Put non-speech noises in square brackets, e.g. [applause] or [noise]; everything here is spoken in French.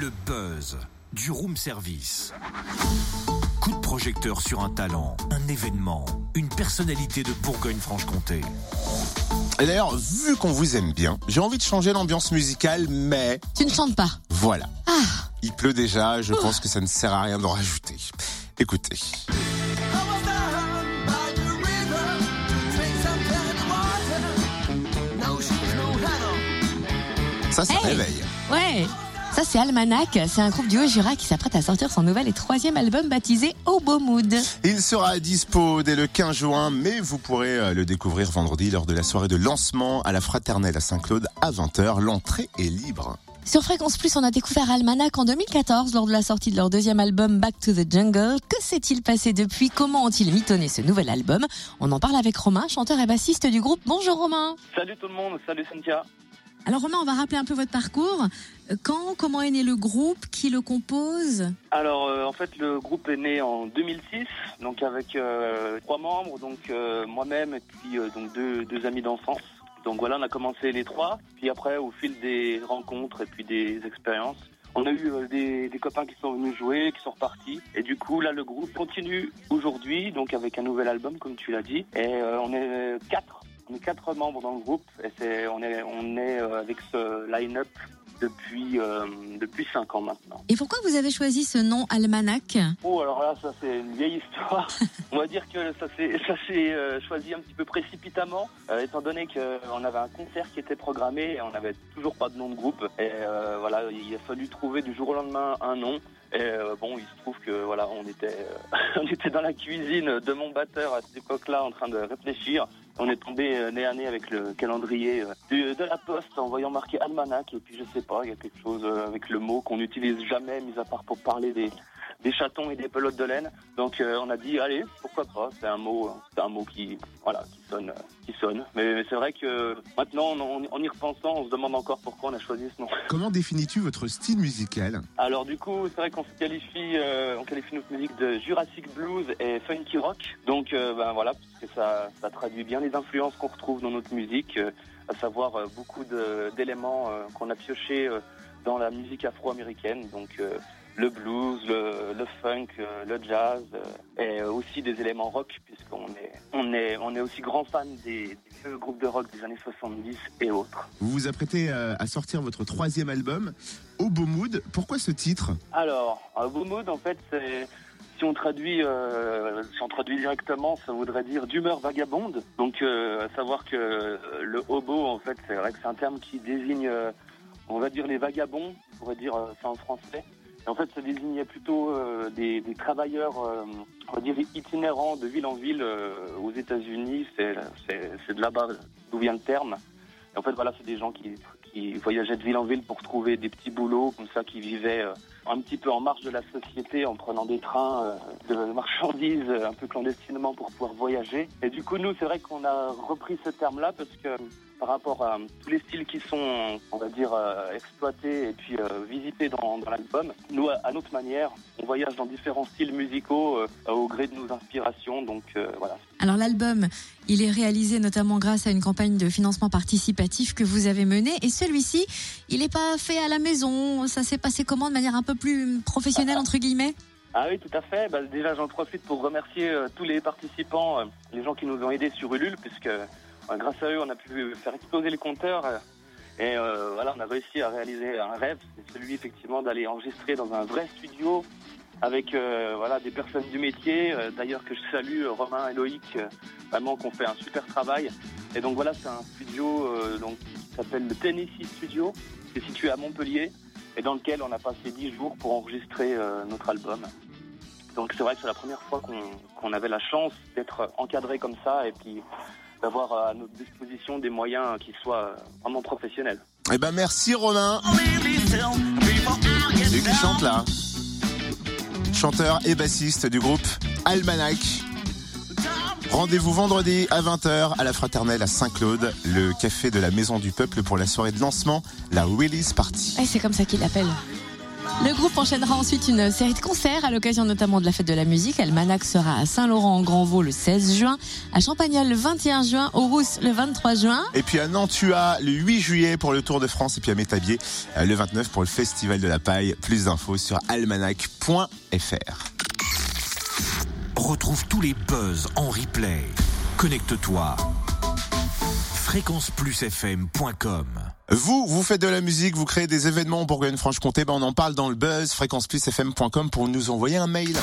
Le buzz du room service. Coup de projecteur sur un talent, un événement, une personnalité de Bourgogne-Franche-Comté. Et d'ailleurs, vu qu'on vous aime bien, j'ai envie de changer l'ambiance musicale, mais Tu ne chantes pas. voilà. Ah, Il pleut déjà, je pense que ça ne sert à rien d'en rajouter. Écoutez. Ça, ça Hey réveille. ouais. Ça, c'est Almanac. C'est un groupe du Haut-Jura qui s'apprête à sortir son nouvel et troisième album baptisé Au Beau Mood. Il sera dispo dès le 15 juin, mais vous pourrez euh, le découvrir vendredi lors de la soirée de lancement à la Fraternelle à Saint-Claude à 20h. L'entrée est libre. Sur Fréquence Plus, on a découvert Almanac en 2014 lors de la sortie de leur deuxième album Back to the Jungle. Que s'est-il passé depuis? Comment ont-ils mitonné ce nouvel album? On en parle avec Romain, chanteur et bassiste du groupe. Bonjour Romain. Salut tout le monde, salut Cynthia. Alors Romain, on va rappeler un peu votre parcours. Euh, Quand, comment est né le groupe? Qui le compose? Alors euh, en fait le groupe est né en 2006, donc avec euh, trois membres, donc moi-même et puis donc deux, deux amis d'enfance. Donc voilà, on a commencé les trois, puis après au fil des rencontres et puis des expériences, on a eu des, copains qui sont venus jouer, qui sont repartis, et du coup là le groupe continue aujourd'hui, donc avec un nouvel album comme tu l'as dit, et on est quatre, on est quatre membres dans le groupe, et c'est on est on est euh, avec ce line-up depuis euh, depuis cinq ans maintenant. Et pourquoi vous avez choisi ce nom Almanac? Oh, alors là, ça c'est une vieille histoire. [laughs] On va dire que ça s'est ça s'est euh, choisi un petit peu précipitamment, euh, étant donné qu'on avait un concert qui était programmé et on n'avait toujours pas de nom de groupe. Et voilà, il a fallu trouver du jour au lendemain un nom. Et bon, il se trouve que voilà, on était [laughs] on était dans la cuisine de mon batteur à cette époque-là en train de réfléchir. On est tombé euh, nez à nez avec le calendrier euh, du- de la poste en voyant marqué almanach. Et puis je sais pas, il y a quelque chose euh, avec le mot qu'on n'utilise jamais, mis à part pour parler des des chatons et des pelotes de laine. Donc euh, on a dit allez, pourquoi pas C'est un mot, euh, c'est un mot qui voilà qui sonne, euh, qui sonne. Mais, mais c'est vrai que maintenant en, y repensant, on se demande encore pourquoi on a choisi ce nom. Comment définis-tu votre style musical? Alors du coup, c'est vrai qu'on se qualifie, euh, on qualifie notre musique de Jurassic Blues et funky rock. Donc euh, ben voilà, parce que ça, ça traduit bien les influences qu'on retrouve dans notre musique, à savoir beaucoup d'éléments qu'on a piochés dans la musique afro-américaine. Donc le blues, le, le funk, euh, le jazz, euh, et aussi des éléments rock, puisqu'on est, on est, on est aussi grand fan des, des groupes de rock des années 70 et autres. Vous vous apprêtez euh, à sortir votre troisième album, Au Beau Mood. Pourquoi ce titre? Alors, beau mode, en fait, c'est si on traduit, euh, si on traduit directement, ça voudrait dire d'humeur vagabonde. Donc, euh, à savoir que euh, le hobo, en fait, c'est vrai que c'est un terme qui désigne, on va dire les vagabonds, on pourrait dire ça en français. En fait, ça désignait plutôt euh, des, travailleurs, euh, on va dire itinérants de ville en ville euh, aux États-Unis. C'est de là-bas d'où vient le terme. En fait, voilà, c'est des gens qui, voyageaient de ville en ville pour trouver des petits boulots, comme ça, qui vivaient un petit peu en marge de la société en prenant des trains euh, de marchandises euh, un peu clandestinement pour pouvoir voyager. Et du coup, nous, c'est vrai qu'on a repris ce terme-là parce que par rapport à tous les styles qui sont, on va dire, euh, exploités et puis euh, visités dans, dans l'album, nous, à, notre manière, on voyage dans différents styles musicaux euh, au gré de nos inspirations. Donc euh, voilà, Alors l'album, il est réalisé notamment grâce à une campagne de financement participatif que vous avez menée. Et celui-ci, il n'est pas fait à la maison. Ça s'est passé comment de manière un peu plus professionnelle, entre guillemets Ah oui, tout à fait. Bah, déjà, j'en profite pour remercier euh, tous les participants, euh, les gens qui nous ont aidés sur Ulule, puisque euh, grâce à eux, on a pu faire exploser les compteurs. et voilà, on a réussi à réaliser un rêve, c'est celui effectivement d'aller enregistrer dans un vrai studio avec voilà des personnes du métier. D'ailleurs que je salue Romain et Loïc, vraiment qu'on fait un super travail. Et donc voilà, c'est un studio donc qui s'appelle le Tennessee Studio, qui est situé à Montpellier et dans lequel on a passé 10 jours pour enregistrer euh, notre album. Donc c'est vrai que c'est la première fois qu'on avait la chance d'être encadré comme ça et puis d'avoir à notre disposition des moyens qui soient vraiment professionnels. Eh ben merci Romain. C'est lui qui chante là? Chanteur et bassiste du groupe Almanac. Rendez-vous vendredi à 20h à la Fraternelle à Saint-Claude, le café de la Maison du Peuple pour la soirée de lancement, la Release Party. Ouais, C'est comme ça qu'il l'appelle. Le groupe enchaînera ensuite une série de concerts à l'occasion notamment de la fête de la musique. Almanac sera à Saint-Laurent-en-Grandvaux le 16 juin, à Champagnol le 21 juin, au Rousse le 23 juin. Et puis à Nantua le 8 juillet pour le Tour de France et puis à Métabier euh, le 29 pour le Festival de la Paille. Plus d'infos sur almanac.fr. Retrouve tous les buzz en replay. Connecte-toi. fréquenceplusfm.com Vous, vous faites de la musique, vous créez des événements en Bourgogne-Franche-Comté, ben on en parle dans le buzz, fréquenceplusfm.com pour nous envoyer un mail.